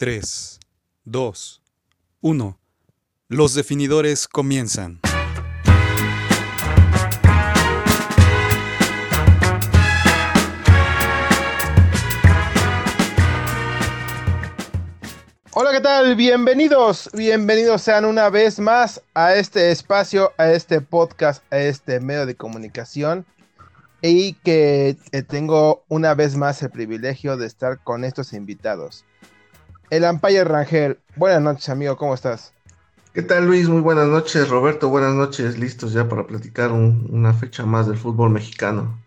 3, 2, 1. Los definidores comienzan. Hola, ¿qué tal? Bienvenidos, bienvenidos sean una vez más a este espacio, a este podcast, a este medio de comunicación y que eh, tengo una vez más el privilegio de estar con estos invitados. El Ampaya Rangel, buenas noches amigo, ¿cómo estás? ¿Qué tal Luis? Muy buenas noches, Roberto, buenas noches, listos ya para platicar una fecha más del fútbol mexicano.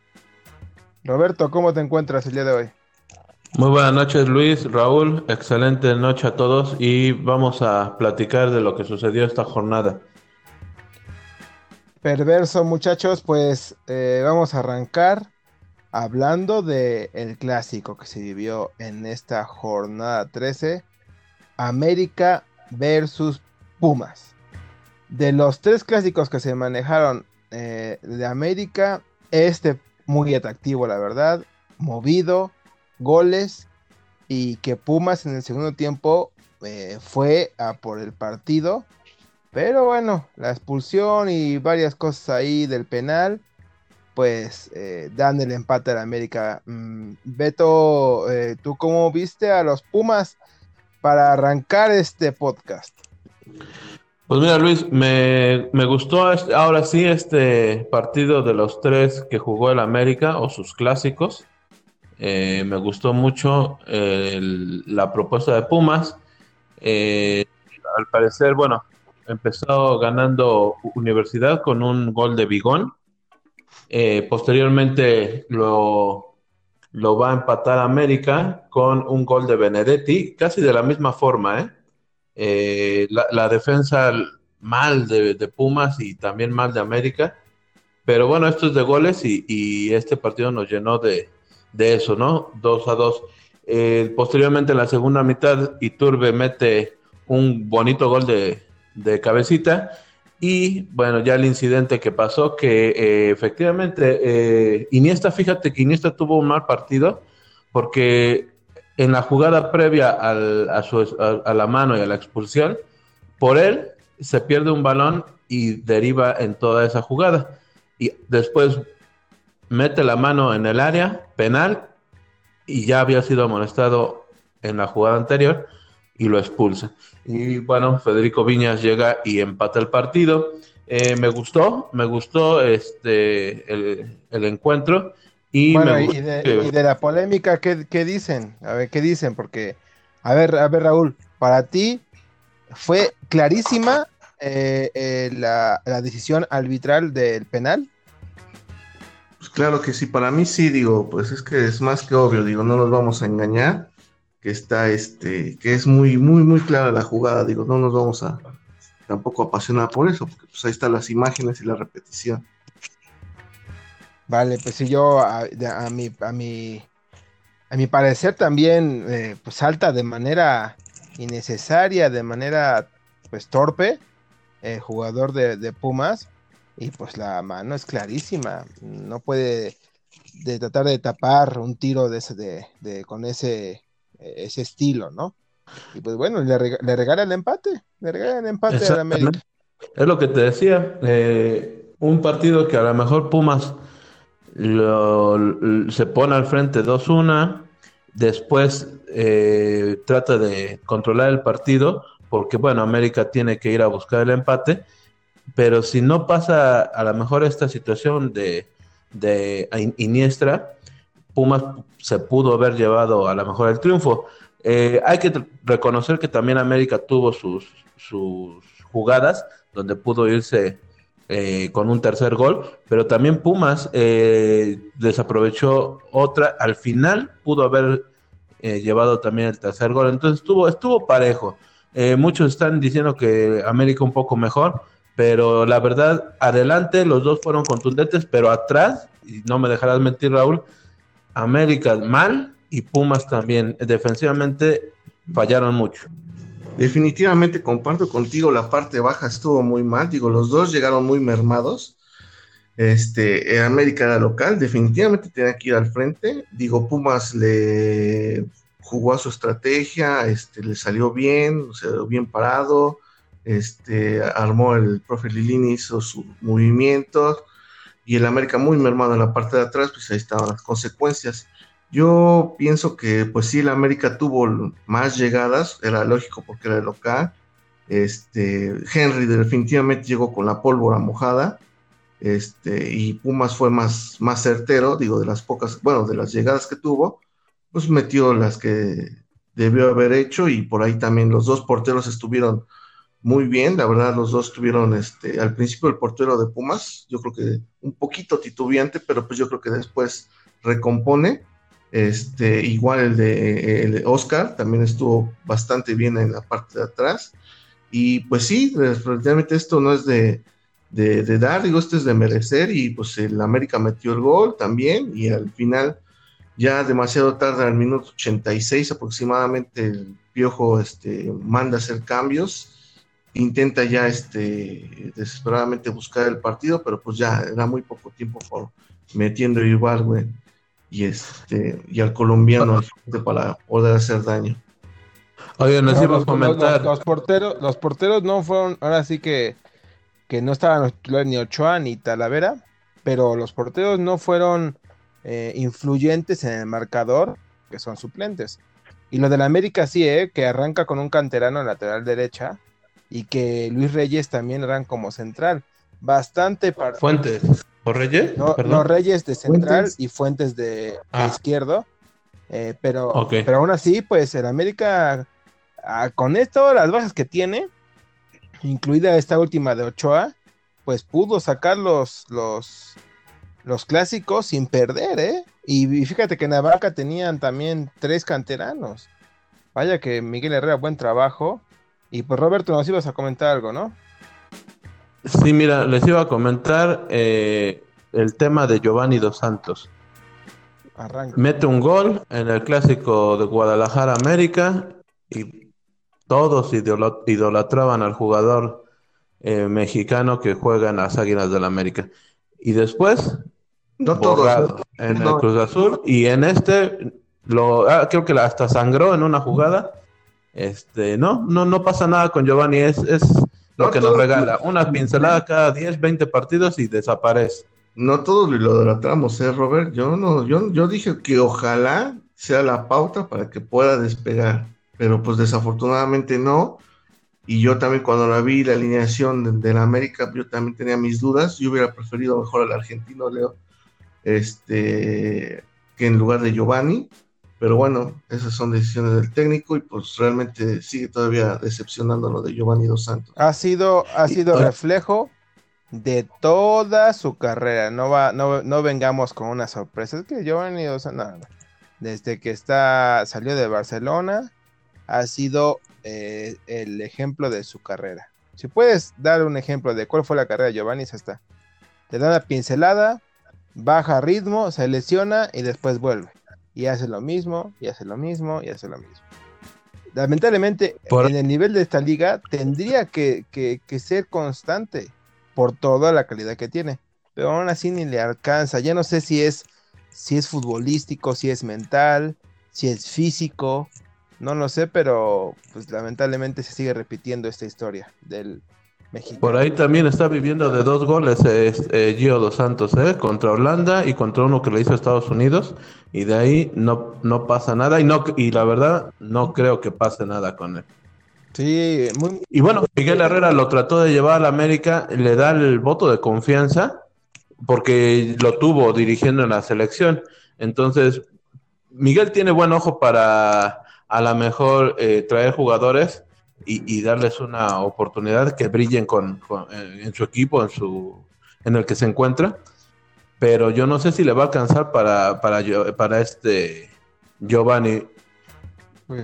Roberto, ¿cómo te encuentras el día de hoy? Muy buenas noches Luis, Raúl, excelente noche a todos y vamos a platicar de lo que sucedió esta jornada. Perverso muchachos, pues eh, vamos a arrancar hablando del el clásico que se vivió en esta jornada 13, América versus Pumas. De los tres clásicos que se manejaron eh, de América, este muy atractivo la verdad, movido, goles y que Pumas en el segundo tiempo eh, fue a por el partido. Pero bueno, la expulsión y varias cosas ahí del penal, pues eh, dan el empate a la América. Mm, Beto, eh, ¿tú cómo viste a los Pumas para arrancar este podcast? Pues mira, Luis, me, gustó ahora sí este partido de los tres que jugó el América o sus clásicos. Eh, me gustó mucho la propuesta de Pumas. Eh, al parecer, bueno, empezó ganando Universidad con un gol de Bigón. Eh, posteriormente lo, lo va a empatar América con un gol de Benedetti, casi de la misma forma. La, defensa mal de, Pumas y también mal de América. Pero bueno, esto es de goles y este partido nos llenó de, de eso, ¿no? 2 a 2. Eh, posteriormente en la segunda mitad, Iturbe mete un bonito gol de, cabecita. Y bueno, ya el incidente que pasó, que eh, efectivamente eh, Iniesta, fíjate que Iniesta tuvo un mal partido, porque en la jugada previa a, la mano y a la expulsión, por él se pierde un balón y deriva en toda esa jugada. Y después mete la mano en el área penal y ya había sido amonestado en la jugada anterior y lo expulsa. Y bueno, Federico Viñas llega y empata el partido. Eh, me gustó, me gustó este el, encuentro. Y, y, de, la polémica, ¿qué, dicen? A ver, ¿qué dicen? Porque, a ver, a ver, Raúl, para ti fue clarísima eh, eh, la, la decisión arbitral del penal. Pues claro que sí, para mí sí, digo, pues es que es más que obvio, digo, no nos vamos a engañar, que está este, que es muy, muy, muy clara la jugada, digo, no nos vamos a tampoco apasionar por eso, porque pues ahí están las imágenes y la repetición. Vale, pues si yo a, mi, a mi, a mi parecer también, eh, pues salta de manera innecesaria, de manera pues torpe, el jugador de, de Pumas, y pues la mano es clarísima. No puede de tratar de tapar un tiro de ese, de, con ese, ese estilo, ¿no? Y pues bueno, le, regala el empate, le regala el empate a la América. Es lo que te decía, eh, un partido que a lo mejor Pumas se pone al frente 2-1, después eh, trata de controlar el partido, porque bueno, América tiene que ir a buscar el empate, pero si no pasa a lo mejor esta situación de, de Iniestra, Pumas se pudo haber llevado a lo mejor el triunfo. Eh, hay que reconocer que también América tuvo sus, sus jugadas donde pudo irse eh, con un tercer gol, pero también Pumas eh, desaprovechó otra. Al final pudo haber llevado también el tercer gol, entonces estuvo, estuvo parejo. muchos están diciendo que América un poco mejor, pero la verdad, adelante los dos fueron contundentes, pero atrás, y no me dejarás mentir Raúl, América mal y Pumas también, defensivamente fallaron mucho. Definitivamente comparto contigo, la parte baja estuvo muy mal, digo, los dos llegaron muy mermados. Este, América era local, definitivamente tenía que ir al frente. Digo, Pumas le jugó a su estrategia, este, le salió bien, se bien parado, este, armó el profe Lilini, hizo sus movimientos, y el América muy mermado en la parte de atrás, pues ahí estaban las consecuencias. Yo pienso que, pues sí, el América tuvo más llegadas, era lógico porque era el local. Este, Henry definitivamente llegó con la pólvora mojada, este, y Pumas fue más, más certero, digo, de las pocas, bueno, de las llegadas que tuvo, pues metió las que debió haber hecho y por ahí también los dos porteros estuvieron muy bien, la verdad los dos tuvieron este, al principio el portero de Pumas, yo creo que un poquito titubeante, pero pues yo creo que después recompone. Este, igual el de, el Oscar también estuvo bastante bien en la parte de atrás. Y pues sí, realmente esto no es de, de, dar, digo, esto es de merecer. Y pues el América metió el gol también. Y al final, ya demasiado tarde, al minuto 86 aproximadamente, el Piojo este, manda hacer cambios intenta ya este desesperadamente buscar el partido, pero pues ya era muy poco tiempo por metiendo a güey, y este y al colombiano para poder hacer daño. Oye, nos iba a comentar. Los, porteros, los porteros no fueron, ahora sí que, que no estaban ni Ochoa ni Talavera, pero los porteros no fueron eh, influyentes en el marcador, que son suplentes. Y lo del América sí, eh, que arranca con un canterano en lateral derecha, y que Luis Reyes también eran como central. Bastante para... Fuentes. ¿O Reyes? No, Reyes de central y Fuentes de, ah. izquierdo. Eh, pero, pero aún así, pues el América, ah, con esto, las bajas que tiene, incluida esta última de Ochoa, pues pudo sacar los, los, los clásicos sin perder, ¿eh? Y, fíjate que en la tenían también tres canteranos. Vaya que Miguel Herrera, buen trabajo. Y pues Roberto, nos ibas a comentar algo, ¿no? Sí, mira, les iba a comentar eh, el tema de Giovanni Dos Santos. Mete un gol en el clásico de Guadalajara América y todos idolatraban al jugador eh, mexicano que juega en las Águilas del la América. Y después, no todos, en el Cruz Azul y en este, lo, ah, creo que hasta sangró en una jugada este, no, no, no pasa nada con Giovanni, es, es lo que nos regala. Una pincelada cada 10, 20 partidos y desaparece. No todos lo idolatramos, ¿eh, Robert? Yo no, yo, yo dije que ojalá sea la pauta para que pueda despegar, pero pues desafortunadamente no. Y yo también cuando la vi, la alineación de, la América, yo también tenía mis dudas. Yo hubiera preferido mejor al argentino, Leo, este, que en lugar de Giovanni. Pero bueno, esas son decisiones del técnico y pues realmente sigue todavía decepcionando lo de Giovanni Dos Santos. Ha sido, ha sido reflejo de toda su carrera. No va, no, no vengamos con una sorpresa. Es que Giovanni Dos Santos, desde que está, salió de Barcelona, ha sido eh, el ejemplo de su carrera. Si puedes dar un ejemplo de cuál fue la carrera de Giovanni, ya está. Te da una pincelada, baja ritmo, se lesiona y después vuelve y hace lo mismo, y hace lo mismo, y hace lo mismo. Lamentablemente, en el nivel de esta liga tendría que, ser constante por toda la calidad que tiene, pero aún así ni le alcanza. Ya no sé si es, si es futbolístico, si es mental, si es físico, no lo sé, pero pues lamentablemente se sigue repitiendo esta historia del, por ahí también está viviendo de dos goles eh, Gio Dos Santos, eh, contra Holanda y contra uno que le hizo Estados Unidos. Y de ahí no, no pasa nada. Y, no, y la verdad, no creo que pase nada con él. Sí, Y bueno, Miguel Herrera lo trató de llevar a la América, le da el voto de confianza porque lo tuvo dirigiendo en la selección. Entonces, Miguel tiene buen ojo para a lo mejor eh, traer jugadores y, darles una oportunidad que brillen con, en su equipo, en, su, en el que se encuentra. Pero yo no sé si le va a alcanzar para, para, para este Giovanni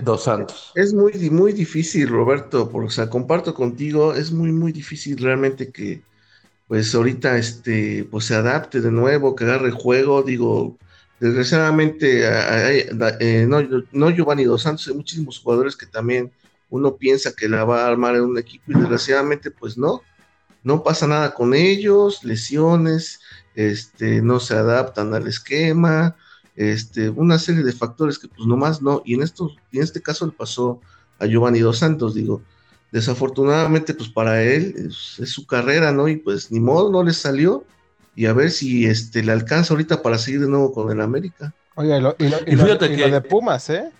Dos Santos. Es muy, muy difícil, Roberto, porque o sea, comparto contigo, es muy, muy difícil realmente que pues ahorita este, pues se adapte de nuevo, que agarre juego, digo, desgraciadamente, eh, no, no Giovanni Dos Santos, hay muchísimos jugadores que también uno piensa que la va a armar en un equipo y desgraciadamente pues no, no pasa nada con ellos, lesiones, este, no se adaptan al esquema, este, una serie de factores que pues nomás no, y en, esto, en este caso le pasó a Giovanni Dos Santos, digo, desafortunadamente pues para él es, su carrera, ¿no? Y pues ni modo, no le salió, y a ver si este, le alcanza ahorita para seguir de nuevo con el América. Oiga, y lo, de Pumas, ¿eh?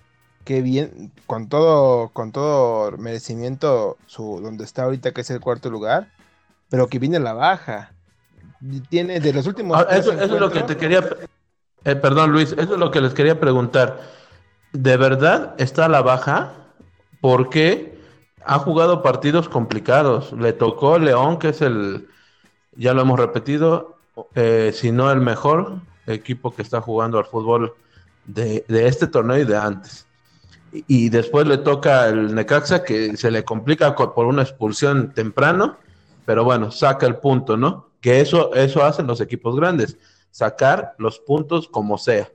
Que bien, con todo, con todo merecimiento, su, donde está ahorita, que es el cuarto lugar, pero que viene la baja. Tiene de los últimos. Ah, eso, es lo que te quería. Eh, perdón, Luis, eso es lo que les quería preguntar. ¿De verdad está a la baja? Porque ha jugado partidos complicados. Le tocó León, que es el, ya lo hemos repetido, eh, si no el mejor equipo que está jugando al fútbol de, este torneo y de antes. Y, después le toca el Necaxa, que se le complica por una expulsión temprano, pero bueno, saca el punto, ¿no? Que eso, eso hacen los equipos grandes sacar los puntos como sea.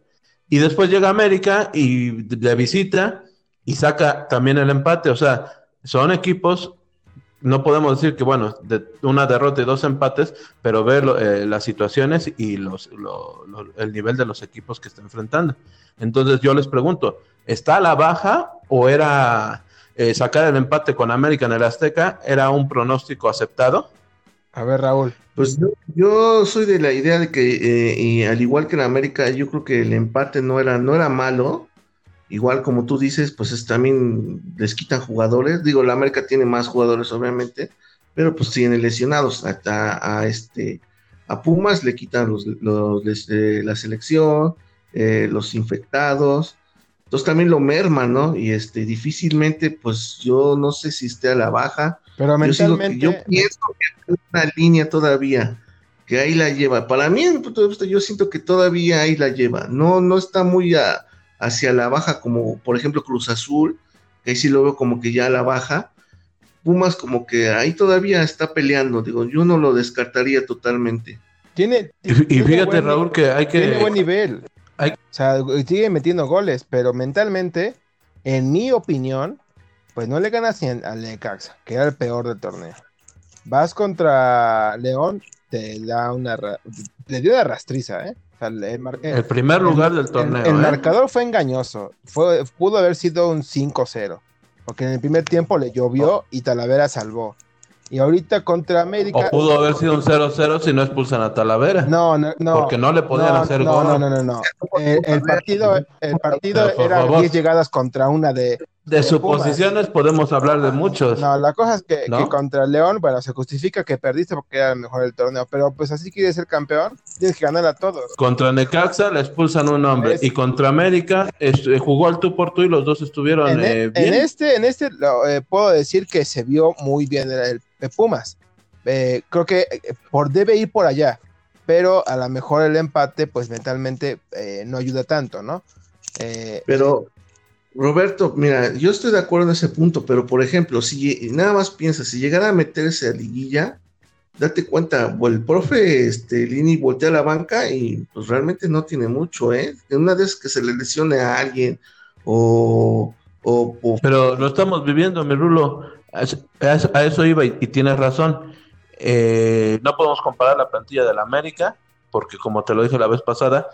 Y después llega América y de visita y saca también el empate. O sea, son equipos, no podemos decir que, bueno, de una derrota y dos empates, pero ver eh, las situaciones y los, el nivel de los equipos que está enfrentando. Entonces yo les pregunto, ¿está a la baja o era eh, sacar el empate con América en el Azteca? ¿Era un pronóstico aceptado? A ver, Raúl. Pues yo, soy de la idea de que, eh, y al igual que en América, yo creo que el empate no era, no era malo. Igual como tú dices, pues es, también les quitan jugadores. Digo, la América tiene más jugadores, obviamente, pero pues tiene lesionados. A, a este, a Pumas le quitan los, los eh, la selección, eh, los infectados. Entonces también lo merman, ¿no? Y este, difícilmente, pues yo no sé si esté a la baja pero mentalmente... Yo, pienso que hay una línea todavía que ahí la lleva. Para mí, en punto de vista, yo siento que todavía ahí la lleva. No, no está muy hacia la baja como, por ejemplo, Cruz Azul, que ahí sí lo veo como que ya a la baja. Pumas como que ahí todavía está peleando. Digo, yo no lo descartaría totalmente. Tiene, y, fíjate, Raúl, que hay que... Tiene buen nivel. O sea, sigue metiendo goles, pero mentalmente, en mi opinión, pues no le ganas al Necaxa, que era el peor del torneo. Vas contra León, te da una le dio una rastriza, ¿eh? El, primer lugar del torneo. El, ¿eh? marcador fue engañoso. Fue, pudo haber sido un 5-0. Porque en el primer tiempo le llovió y Talavera salvó. Y ahorita contra América. O pudo haber sido un 0-0 si no expulsan a Talavera. No, no, no. Porque no le podían hacer no, gol. No, no, no, no. El, partido, el partido era 10 llegadas contra una de, de suposiciones podemos hablar de muchos. No, la cosa es que, contra León, bueno, se justifica que perdiste porque era mejor el torneo, pero pues así quieres ser campeón, tienes que ganar a todos. Contra Necaxa le expulsan un hombre y contra América eh, jugó al tú por tú y los dos estuvieron en, e, eh, bien. En este, en este eh, puedo decir que se vio muy bien el, Pumas. creo que por debe ir por allá, pero a lo mejor el empate, pues mentalmente no ayuda tanto, ¿no? pero Roberto, mira, yo estoy de acuerdo en ese punto, pero por ejemplo, si nada más piensa, si llegara a meterse a liguilla, date cuenta, el profe este, Lini voltea la banca y pues realmente no tiene mucho, ¿eh? Una vez que se le lesione a alguien o... Pero lo estamos viviendo, mi Rulo, a eso, iba y, tienes razón. Eh, no podemos comparar la plantilla de la América, porque como te lo dije la vez pasada,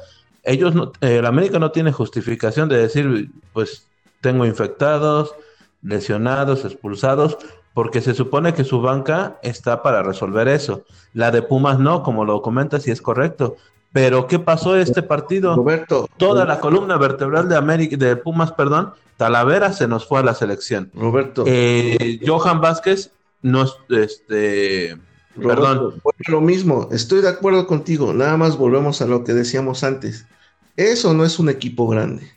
ellos no, eh, la América no tiene justificación de decir, pues tengo infectados, lesionados, expulsados, porque se supone que su banca está para resolver eso. La de Pumas no, como lo comentas, y es correcto. Pero ¿qué pasó este partido? Roberto, toda la columna vertebral de América, de Pumas, perdón, Talavera se nos fue a la selección. Roberto, eh, Johan Vázquez no, este, perdón. Lo mismo, estoy de acuerdo contigo. Nada más volvemos a lo que decíamos antes. Eso no es un equipo grande.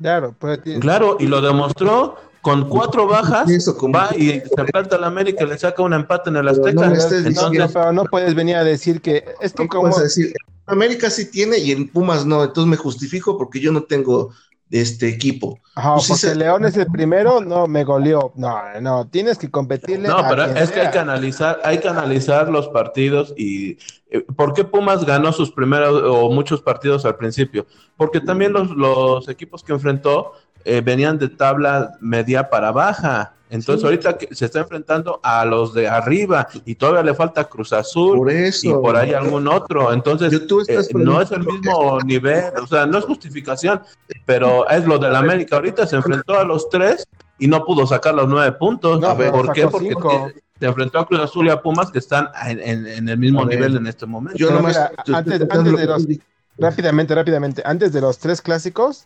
Claro, claro, y lo demostró con cuatro bajas, va y se planta la América y le saca un empate en el Azteca. No, no puedes venir a decir que esto como... decir? América sí tiene y en Pumas no, entonces me justifico porque yo no tengo este equipo. Ajá, pues porque León es el primero, no me goleó. No, no, tienes que competirle. No, pero es que hay que analizar, hay que analizar los partidos y eh, ¿por qué Pumas ganó sus primeros o muchos partidos al principio? Porque también los, los equipos que enfrentó eh, venían de tabla media para baja. Entonces Sí. ahorita que se está enfrentando a los de arriba y todavía le falta Cruz Azul Por eso. y por ahí algún otro. Entonces eh, no es el mismo nivel, o sea, no es justificación, pero es lo del América. Ahorita se enfrentó a los tres y no pudo sacar los nueve puntos. No, pero ¿Por qué? Porque cinco. se enfrentó a Cruz Azul y a Pumas que están en, en- en el mismo ver. nivel en este momento. Yo nomás. mira, antes- antes lo de los-. Rápidamente, rápidamente. Antes de los tres clásicos,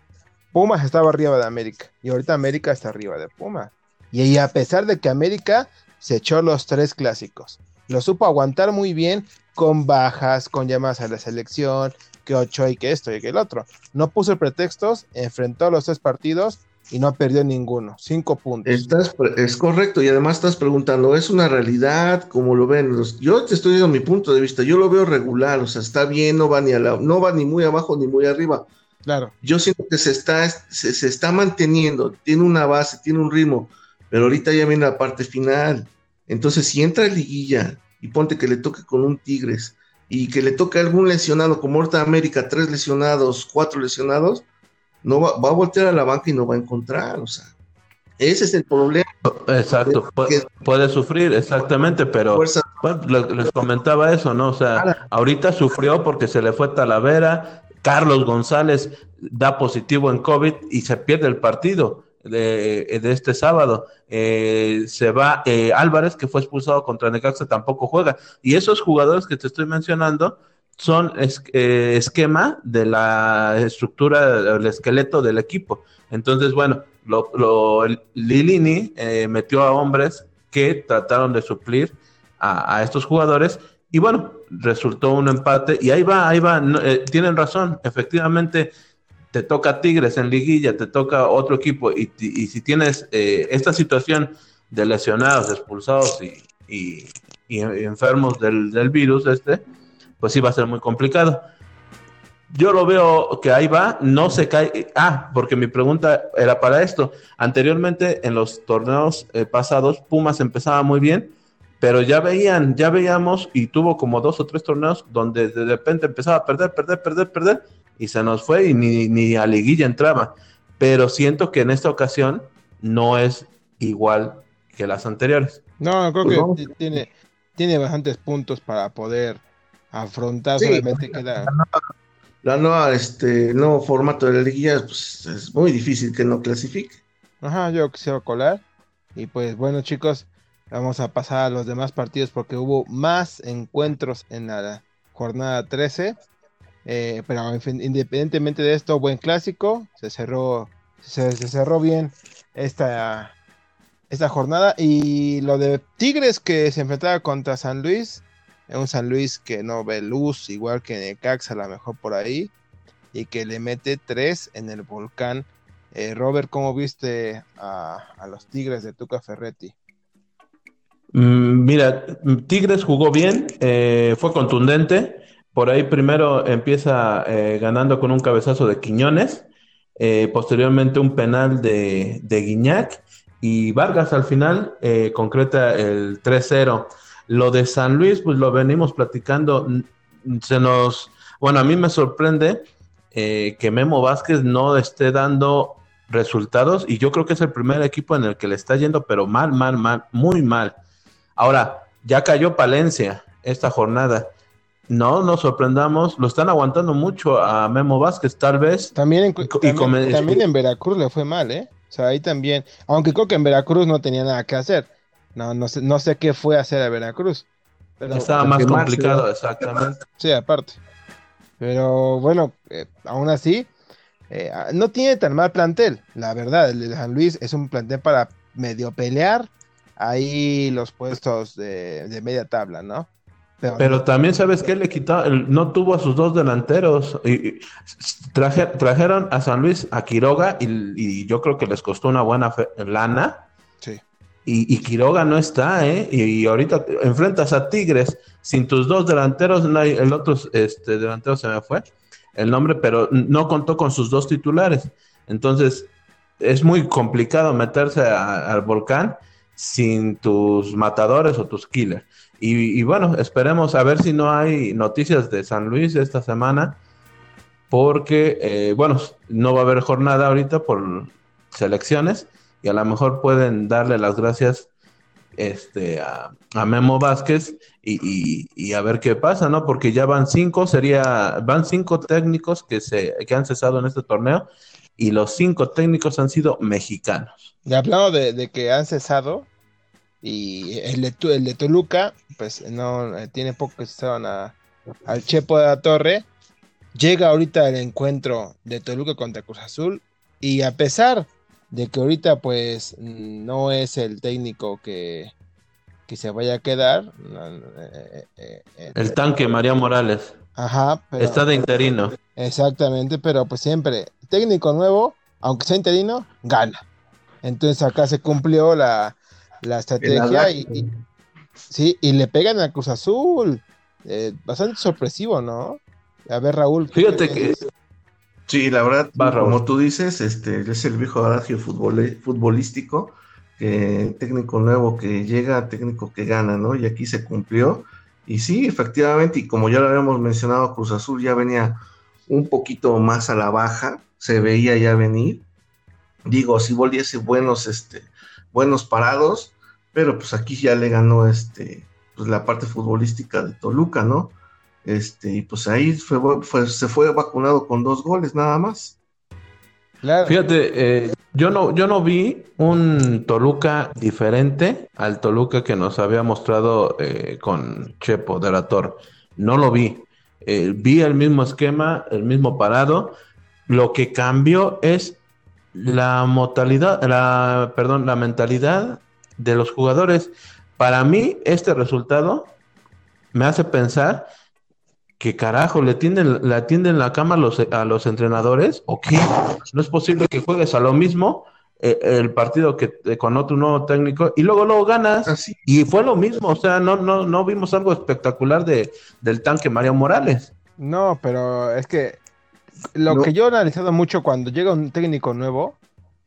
Pumas estaba arriba de América. Y ahorita América está arriba de Pumas. Y, a pesar de que América se echó los tres clásicos, lo supo aguantar muy bien con bajas, con llamadas a la selección, que ocho y que esto y que el otro. No puso pretextos, enfrentó los tres partidos y no perdió ninguno. Cinco puntos. Estás, es correcto, y además estás preguntando, ¿es una realidad? como lo ven? Los- yo te estoy dando mi punto de vista, yo lo veo regular, o sea, está bien, no va ni a la- no va ni muy abajo ni muy arriba. Claro. Yo siento que se está, se, se está manteniendo, tiene una base, tiene un ritmo, pero ahorita ya viene la parte final. Entonces, si entra a liguilla y ponte que le toque con un Tigres y que le toque algún lesionado, como ahorita América, tres lesionados, cuatro lesionados, no va, va a voltear a la banca y no va a encontrar, o sea, ese es el problema. Exacto, puede sufrir, exactamente, pero bueno, les comentaba eso, ¿no? O sea, ahorita sufrió porque se le fue Talavera, Carlos González da positivo en COVID y se pierde el partido de, de este sábado. Eh, se va eh, Álvarez, que fue expulsado contra Necaxa, tampoco juega. Y esos jugadores que te estoy mencionando son es- eh, esquema de la estructura, del esqueleto del equipo. Entonces, bueno, lo, el- Lilini eh, metió a hombres que trataron de suplir a, a estos jugadores y bueno, resultó un empate y ahí va, ahí va, no, eh, tienen razón, efectivamente te toca Tigres en liguilla, te toca otro equipo y, y si tienes eh, esta situación de lesionados, expulsados y, y- enfermos del, del virus este, pues sí va a ser muy complicado. Yo lo veo que ahí va, no se cae. Ah, porque mi pregunta era para esto. Anteriormente, en los torneos eh, pasados, Pumas empezaba muy bien, pero ya veían, ya veíamos y tuvo como dos o tres torneos donde de repente empezaba a perder, perder, perder, perder y se nos fue y ni, ni a liguilla entraba. Pero siento que en esta ocasión no es igual que las anteriores. No, creo Pues que tiene, tiene bastantes puntos para poder afrontar. Sí. Solamente queda. La nueva, este, el nuevo formato de la liguilla, pues es muy difícil que no clasifique. Ajá, yo quisiera colar. Y pues bueno, chicos, vamos a pasar a los demás partidos porque hubo más encuentros en la jornada 13. Eh, pero en independientemente de esto, buen clásico. Se cerró, se, cerró bien esta, esta jornada. Y lo de Tigres que se enfrentaba contra San Luis. Un San Luis que no ve luz, igual que Necaxa, a lo mejor por ahí. Y que le mete 3 en el volcán. Eh, Robert, ¿cómo viste a, a los Tigres de Tuca Ferretti? Mm, Mira, Tigres jugó bien, eh, fue contundente. Por ahí primero empieza eh, ganando con un cabezazo de Quiñones, eh, posteriormente un penal de, de Guiñac y Vargas al final eh, concreta el 3-0. Lo de San Luis, pues lo venimos platicando, mm, se nos, bueno, a mí me sorprende que Memo Vázquez no esté dando resultados y yo creo que es el primer equipo en el que le está yendo, pero mal, mal, mal, muy mal. Ahora, ya cayó Palencia esta jornada. No nos sorprendamos, lo están aguantando mucho a Memo Vázquez, tal vez. También en, Y co- y también, en Veracruz le fue mal, ¿eh? O sea, ahí también, aunque creo que en Veracruz no tenía nada que hacer. No, no sé, no sé qué fue hacer a Veracruz. Pero, Estaba más complicado, ¿no? exactamente. sí, aparte. Pero bueno, eh, aún así, eh, no tiene tan mal plantel. La verdad, el de San Luis es un plantel para medio pelear ahí los puestos de, de media tabla, ¿no? Pero también, ¿sabes qué? Le quitó, no tuvo a sus dos delanteros. Y, y traje- trajeron a San Luis a Quiroga y, y yo creo que les costó una buena fe- lana. Sí. Y, y Quiroga no está, ¿eh? Y, y ahorita enfrentas a Tigres sin tus dos delanteros, no hay, el otro este, delantero se me fue el nombre, pero no contó con sus dos titulares. Entonces, es muy complicado meterse a- al volcán sin tus matadores o tus killers. Y, y bueno, esperemos a ver si no hay noticias de San Luis esta semana, porque, eh, bueno, no va a haber jornada ahorita por selecciones, y a lo mejor pueden darle las gracias este, a, Memo Vázquez y, a ver qué pasa, ¿no? Porque ya van cinco, sería, van cinco técnicos que, se, que han cesado en este torneo y los cinco técnicos han sido mexicanos. Y hablando de, que han cesado, y el de, el de Toluca, pues no eh, tiene poco que cesaron al Chepo de la Torre. Llega ahorita el encuentro de Toluca contra Cruz Azul y a pesar de que ahorita pues no es el técnico que, que se vaya a quedar. Eh, eh, eh, el tanque María Morales. Ajá. Está de interino. Exactamente, pero pues siempre, técnico nuevo, aunque sea interino, gana. Entonces acá se cumplió la, estrategia y, sí, y le pegan a Cruz Azul. bastante sorpresivo, ¿no? A ver, Raúl. Fíjate que, Sí, la verdad, como tú dices, este es el viejo adagio futbolístico, que técnico nuevo que llega, técnico que gana, ¿no? Y aquí se cumplió. Y sí, efectivamente, y como ya lo habíamos mencionado, Cruz Azul ya venía un poquito más a la baja, se veía ya venir. Digo, si volviese buenos, este, buenos parados, pero pues aquí ya le ganó este, pues la parte futbolística de Toluca, ¿no? Este, y pues ahí fue, se fue vacunado con dos goles nada más. Fíjate, eh, yo no, yo no vi un Toluca diferente al Toluca que nos había mostrado eh, con Chepo de la Torre. No lo vi. Eh, vi el mismo esquema, el mismo parado. Lo que cambió es la modalidad, la, perdón, la mentalidad de los jugadores. Para mí, este resultado me hace pensar ¿Qué carajo? ¿Le atienden, ¿Le atienden la cama a los, a los entrenadores? ¿O qué? No es posible que juegues a lo mismo eh, el partido que eh, con otro nuevo técnico y luego luego ganas. Y fue lo mismo, o sea, no, no, no vimos algo espectacular de, del tanque Mario Morales. No, pero es que lo que yo he analizado mucho cuando llega un técnico nuevo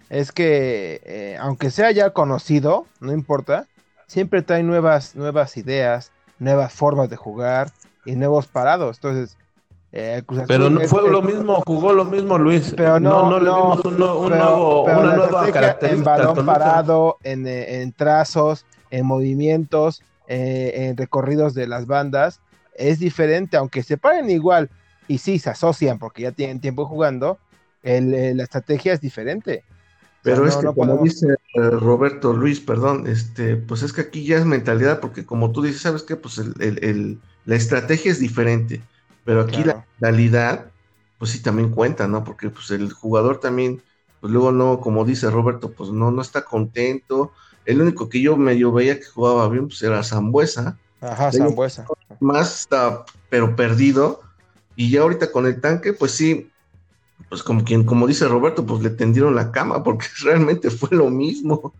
es que eh, aunque sea ya conocido, no importa, siempre trae nuevas, nuevas ideas, nuevas formas de jugar y nuevos parados. Entonces, eh, pero no fue lo mismo, jugó lo mismo Luis. Pero no, no, le vimos un, nuevo, una nueva característica. En balón parado, en, eh, en, trazos, en movimientos, eh, en recorridos de las bandas, es diferente, aunque se paren igual y sí se asocian porque ya tienen tiempo jugando, el, la estrategia es diferente. Pero es que como dice Roberto Luis, perdón, este, pues es que aquí ya es mentalidad, porque como tú dices, ¿sabes qué? Pues el, la estrategia es diferente, pero aquí la realidad, pues sí también cuenta, ¿no? Porque pues el jugador también, pues luego no, como dice Roberto, pues no, no está contento. El único que yo medio veía que jugaba bien, pues era Zambuesa. Ajá, Zambuesa. Más está, pero perdido. Y ya ahorita con el tanque, pues sí, pues como quien, como dice Roberto, pues le tendieron la cama, porque realmente fue lo mismo.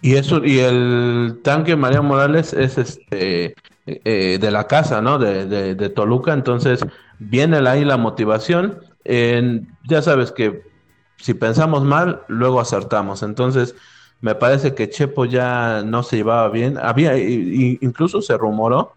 Y eso, y el tanque María Morales es este eh, de la casa, ¿no? De, de, Toluca, entonces viene ahí la motivación. ya sabes que si pensamos mal, luego acertamos. Entonces, me parece que Chepo ya no se llevaba bien. Había, incluso se rumoró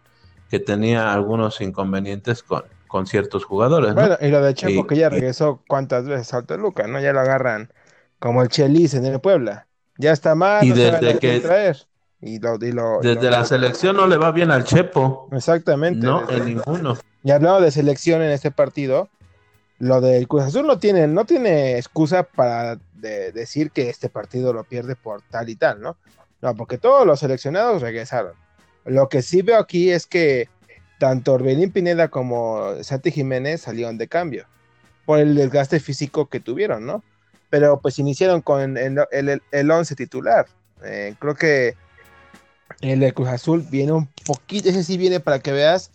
que tenía algunos inconvenientes con, con ciertos jugadores. Bueno, y lo de Chepo, que ya regresó cuántas veces a Toluca, ¿no? Ya lo agarran como el Chelis en el Puebla. Ya está mal, y desde que traer. Desde la selección no le va bien al Chepo. Exactamente. No, en ninguno. Y hablando de selección en este partido, lo del Cruz Azul no tiene, no tiene excusa para decir que este partido lo pierde por tal y tal, ¿no? No, porque todos los seleccionados regresaron. Lo que sí veo aquí es que tanto Orbelín Pineda como Santi Jiménez salieron de cambio por el desgaste físico que tuvieron, ¿no? Pero pues iniciaron con el, el, once titular. Eh, creo que el de Cruz Azul viene un poquito, ese sí viene para que veas,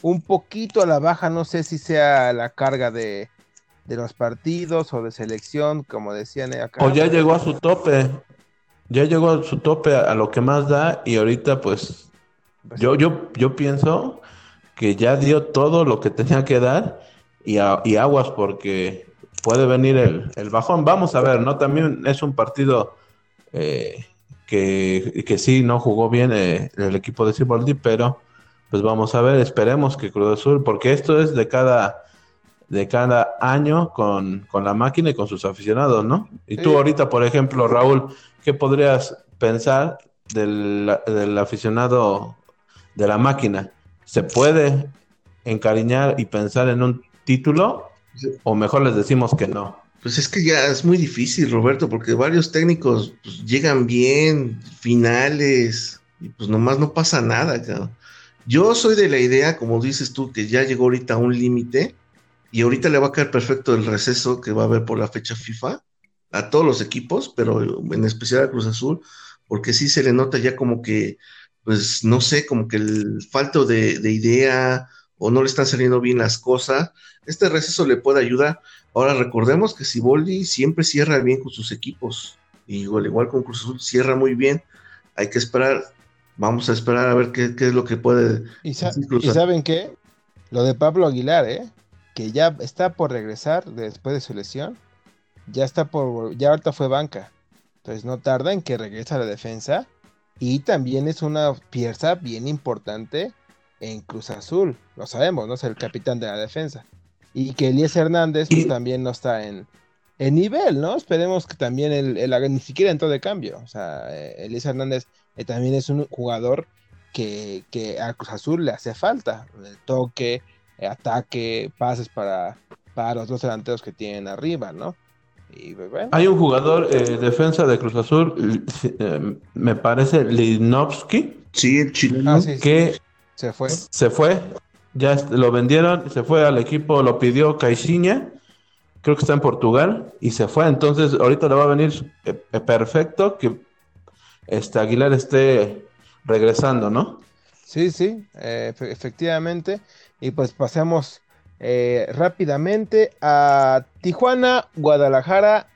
un poquito a la baja, no sé si sea la carga de, los partidos o de selección, como decían acá. O ya llegó a su tope, ya llegó a su tope a, lo que más da y ahorita pues, pues yo, yo, yo pienso que ya dio todo lo que tenía que dar y, aguas porque puede venir el, bajón. Vamos a ver, ¿no? También es un partido eh, que, que sí no jugó bien eh, el equipo de Ciboldi, pero pues vamos a ver, esperemos que Cruz Azul, porque esto es de cada de cada año con, la máquina y con sus aficionados, ¿no? Y tú ahorita, por ejemplo, Raúl, ¿qué podrías pensar del, del aficionado de la máquina? ¿Se puede encariñar y pensar en un título? ¿O mejor les decimos que no? Pues es que ya es muy difícil, Roberto, porque varios técnicos pues, llegan bien, finales, y pues nomás no pasa nada, Yo soy de la idea, como dices tú, que ya llegó ahorita a un límite, y ahorita le va a caer perfecto el receso que va a haber por la fecha FIFA a todos los equipos, pero en especial a Cruz Azul, porque sí se le nota ya como que, pues no sé, como que el falto de, de idea o no le están saliendo bien las cosas, este receso le puede ayudar. Ahora recordemos que Siboldi siempre cierra bien con sus equipos, y igual, igual con Cruz Azul cierra muy bien. Hay que esperar, vamos a esperar a ver qué, es lo que puede. ¿Y, saben qué? Lo de Pablo Aguilar, ¿eh? que ya está por regresar después de su lesión, ya está por, ya ahorita fue banca, entonces no tarda en que regrese a la defensa y también es una pieza bien importante en Cruz Azul, lo sabemos, ¿no? Es el capitán de la defensa. Y que Elías Hernández pues, también no está en, en, nivel, ¿no? Esperemos que también haga ni siquiera entró de cambio. O sea, eh, Elías Hernández eh, también es un jugador que, que, a Cruz Azul le hace falta. El toque, ataque, pases para, para los dos delanteros que tienen arriba, ¿no? Y, pues, Hay un jugador eh, defensa de Cruz Azul, me parece Linovsky. Sí, el chileno. Ah, que se fue. Se fue. Ya lo vendieron, se fue al equipo, lo pidió Caixinha, creo que está en Portugal, y se fue. Entonces, ahorita le va a venir eh, eh, perfecto que este Aguilar esté regresando, ¿no? Sí, sí, eh, efectivamente. Y pues pasemos rápidamente a Tijuana, Guadalajara,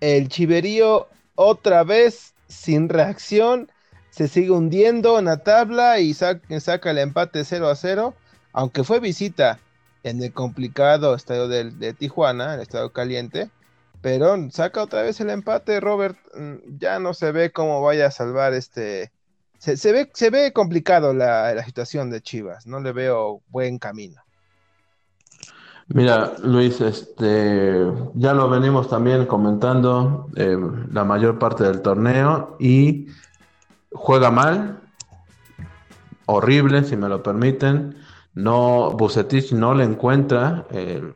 el Chiverío otra vez sin reacción se sigue hundiendo en la tabla y saca, el empate 0 a 0, aunque fue visita en el complicado estadio de, Tijuana, el estadio caliente, pero saca otra vez el empate, Robert, mm, ya no se ve cómo vaya a salvar este... Se ve complicado la, situación de Chivas, no le veo buen camino. Mira, Luis, este, ya lo venimos también comentando eh, la mayor parte del torneo y juega mal, horrible, si me lo permiten. No, Bucetich no le encuentra el,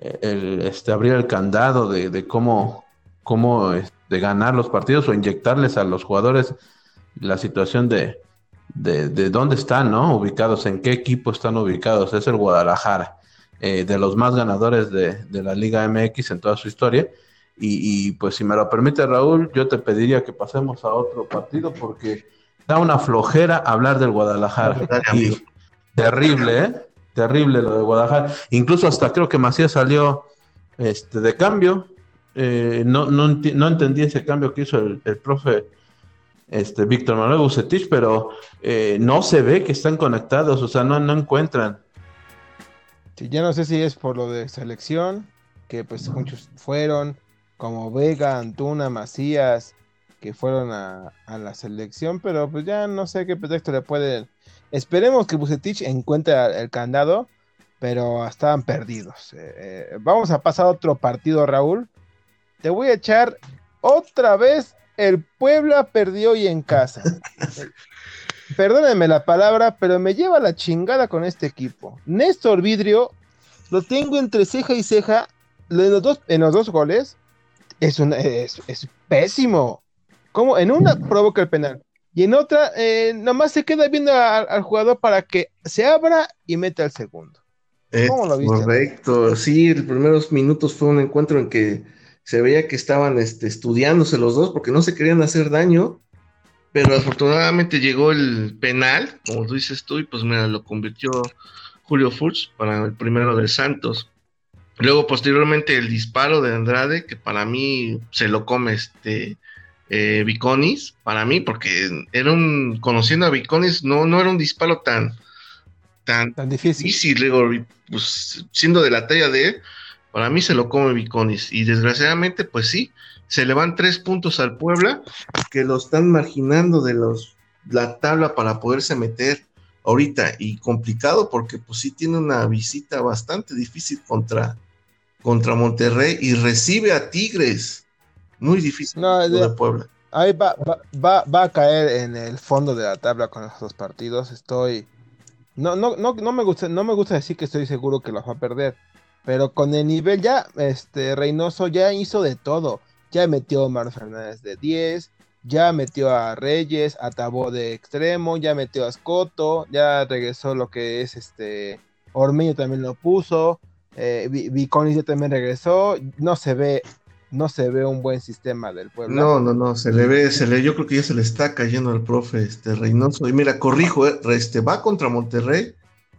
este, abrir el candado de, cómo, cómo este, ganar los partidos o inyectarles a los jugadores la situación de, de, dónde están, ¿no? Ubicados, en qué equipo están ubicados. Es el Guadalajara, eh, de los más ganadores de, de, la Liga MX en toda su historia. Y, pues si me lo permite Raúl, yo te pediría que pasemos a otro partido porque da una flojera hablar del Guadalajara. terrible, ¿eh? Terrible lo de Guadalajara. Incluso hasta creo que Macías salió este, de cambio. Eh, no, no, no, entendí ese cambio que hizo el, profe este, Víctor Manuel Bucetich, pero eh, no se ve que están conectados, o sea, no, no encuentran. Sí, ya no sé si es por lo de selección, que pues muchos fueron, como Vega, Antuna, Macías, que fueron a, la selección, pero pues ya no sé qué pretexto le pueden. Esperemos que Bucetich encuentre el candado, pero estaban perdidos. Eh, eh, vamos a pasar a otro partido, Raúl. Te voy a echar otra vez. El Puebla perdió y en casa. Perdónenme la palabra, pero me lleva la chingada con este equipo. Néstor Vidrio lo tengo entre ceja y ceja los dos, en los dos goles es, es, pésimo. Como en una provoca el penal y en otra eh, nomás se queda viendo al jugador para que se abra y meta el segundo. ¿Cómo lo viste? Correcto, sí, los primeros minutos fue un encuentro en que se veía que estaban este, estudiándose los dos porque no se querían hacer daño, pero afortunadamente llegó el penal, como tú dices tú, y pues me lo convirtió Julio Furch para el primero de Santos. Luego, posteriormente, el disparo de Andrade, que para mí se lo come este eh, Viconis, para mí, porque era un, conociendo a Viconis, no, no era un disparo tan, tan, difícil. Luego, pues, siendo de la talla de él, para mí se lo come Viconis. Y desgraciadamente, pues sí, se le van tres puntos al Puebla, que lo están marginando de los la tabla para poderse meter ahorita y complicado porque pues sí tiene una visita bastante difícil contra, contra Monterrey y recibe a Tigres. Muy difícil No, de Puebla. Ahí va, va, va, va a caer en el fondo de la tabla con esos dos partidos. Estoy. No, no, no, no me gusta, no me gusta decir que estoy seguro que los va a perder. Pero con el nivel ya, este Reynoso ya hizo de todo. Ya metió a Omar Fernández de 10, ya metió a Reyes, a Tabó de extremo, ya metió a Escoto, ya regresó lo que es este. Ormeño también lo puso. Eh, ya también regresó. No se ve, no se ve un buen sistema del pueblo. No, no, no, se le ve, se le, yo creo que ya se le está cayendo al profe este Reynoso. Y mira, corrijo, eh, este va contra Monterrey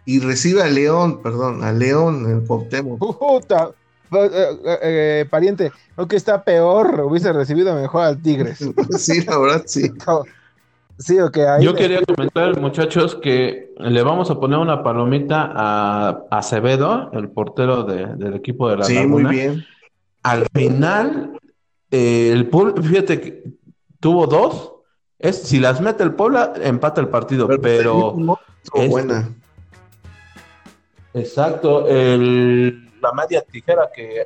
y recibe a León, perdón, a León en Cuauhtémoc. Puta, eh, eh, eh, pariente, lo que está peor, hubiese recibido mejor al Tigres. sí, la verdad, sí. Sí, ok, ahí Yo le- quería comentar, muchachos, que le vamos a poner una palomita a Acevedo, el portero de- del equipo de la Sí, muy bien. Al final, eh, el Puebla, fíjate que tuvo dos. Es, si las mete el Puebla, empata el partido, pero, no, estuvo este- buena. exacto, el- la media tijera que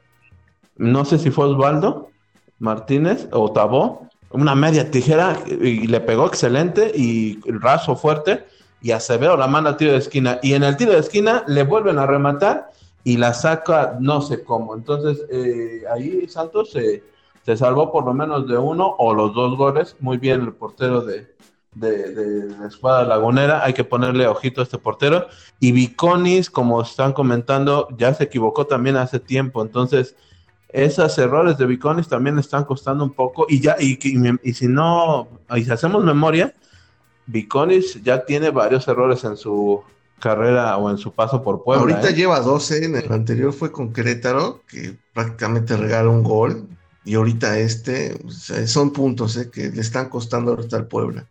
no sé si fue Osvaldo Martínez o Tabó, una media tijera y le pegó excelente y raso fuerte y Acevedo la manda al tiro de esquina y en el tiro de esquina le vuelven a rematar y la saca no sé cómo. Entonces eh, ahí Santos se, se salvó por lo menos de uno o los dos goles. Muy bien el portero de, de, de la escuadra lagunera. Hay que ponerle ojito a este portero. Y Viconis, como están comentando, ya se equivocó también hace tiempo. Entonces esos errores de Viconis también están costando un poco. Y ya, y, y- y si no, y si hacemos memoria, Viconis ya tiene varios errores en su carrera o en su paso por Puebla. Ahorita ¿eh? lleva 12, en el anterior fue con Querétaro, que prácticamente regala un gol. Y ahorita este, son puntos eh, que le están costando ahorita al Puebla.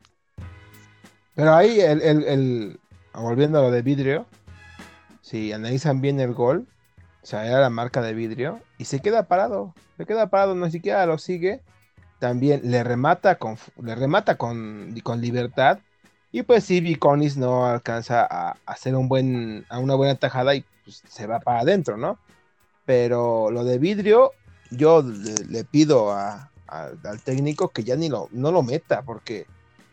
Pero ahí, el, el, volviendo a lo de vidrio, si analizan bien el gol, o sea, era la marca de vidrio, y se queda parado, se queda parado, no siquiera lo sigue, también le remata con, le remata con, con libertad, y pues sí, Viconis no alcanza a, hacer un buen, a una buena tajada y pues, se va para adentro, ¿no? Pero lo de vidrio, yo le, pido a- al técnico que ya ni lo, no lo meta, porque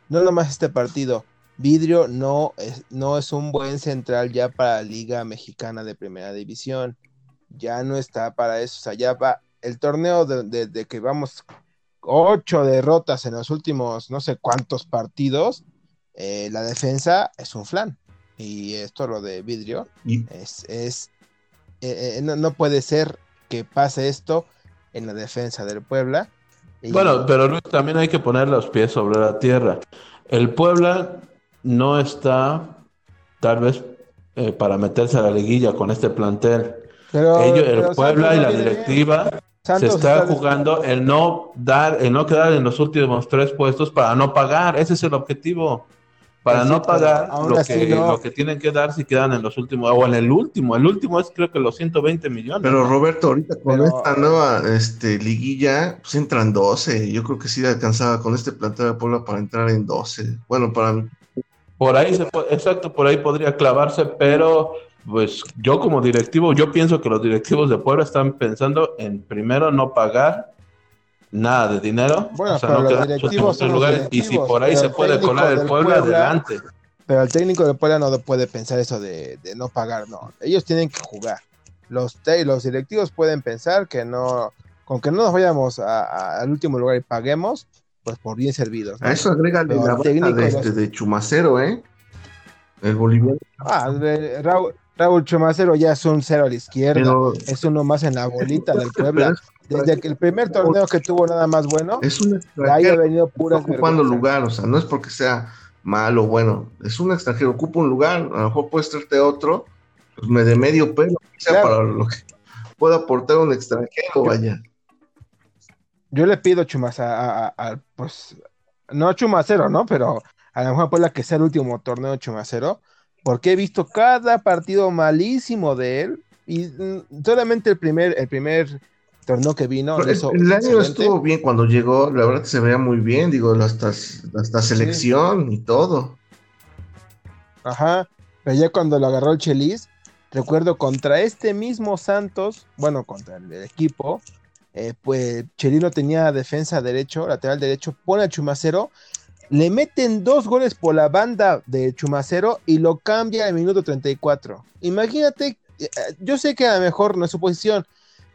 no nomás este partido. Vidrio no es, no es un buen central ya para la Liga Mexicana de Primera División. Ya no está para eso. O sea, ya va el torneo de, de- de que vamos ocho derrotas en los últimos no sé cuántos partidos. eh, la defensa es un flan. Y esto lo de Vidrio Y es, es eh, eh, no, no puede ser que pase esto en la defensa del Puebla. Y- Bueno, pero Luis, también hay que poner los pies sobre la tierra. El Puebla no está, tal vez, eh, para meterse a la liguilla con este plantel. pero- Ellos, el pero Puebla Santos y la directiva Santos se está está- jugando el no dar, el no quedar en los últimos tres puestos para no pagar. Ese es el objetivo. Para Pues sí, no pagar lo así que, no. lo que tienen que dar si quedan en los últimos, o en el último. El último es creo que los 120 millones. Pero Roberto, ahorita con Pero- esta nueva este, liguilla, pues entran 12. Yo creo que sí alcanzaba con este plantel de Puebla para entrar en 12. Bueno, para Por ahí se puede, exacto, por ahí podría clavarse, pero pues yo como directivo, yo pienso que los directivos de Puebla están pensando en primero no pagar nada de dinero, Bueno, o sea, pero no los quedar en directivos los lugares, y si directivos, por ahí se puede colar el Puebla, Puebla- adelante. Pero el técnico de Puebla no puede pensar eso de, de no pagar, no. Ellos tienen que jugar. Los, los directivos pueden pensar que no, con que no nos vayamos a- a- al último lugar y paguemos, pues por bien servidos. ¿no? a eso agrega Pero la técnico de, este, de Chumacero, ¿eh? El boliviano. Ah, de- Raúl, Raúl Chumacero ya es un cero a la izquierda. Pero Es uno más en la bolita del Puebla. Desde que el primer torneo que tuvo nada más bueno, es un haya venido está puras ocupando lugar, o sea, no es porque sea malo o bueno, es un extranjero, ocupa un lugar, a lo mejor puedes traerte otro, pues me de medio pelo, sea, Claro. para lo que pueda aportar un extranjero, vaya. Yo le pido Chumas a, a- a- a- pues, no Chumacero, ¿no? Pero a lo mejor Puebla que sea el último torneo Chumacero, porque he visto cada partido malísimo de él y mm, solamente el primer, el primer torneo que vino. El, el año estuvo bien cuando llegó, la verdad que se veía muy bien, digo, hasta, hasta selección y todo. Ajá, pero ya cuando lo agarró el Chelis, recuerdo contra este mismo Santos, bueno, contra el, equipo, eh, pues Chelino tenía defensa derecho, lateral derecho, pone a Chumacero, le meten dos goles por la banda de Chumacero y lo cambia al minuto 34. Imagínate, eh, yo sé que a lo mejor no es su posición,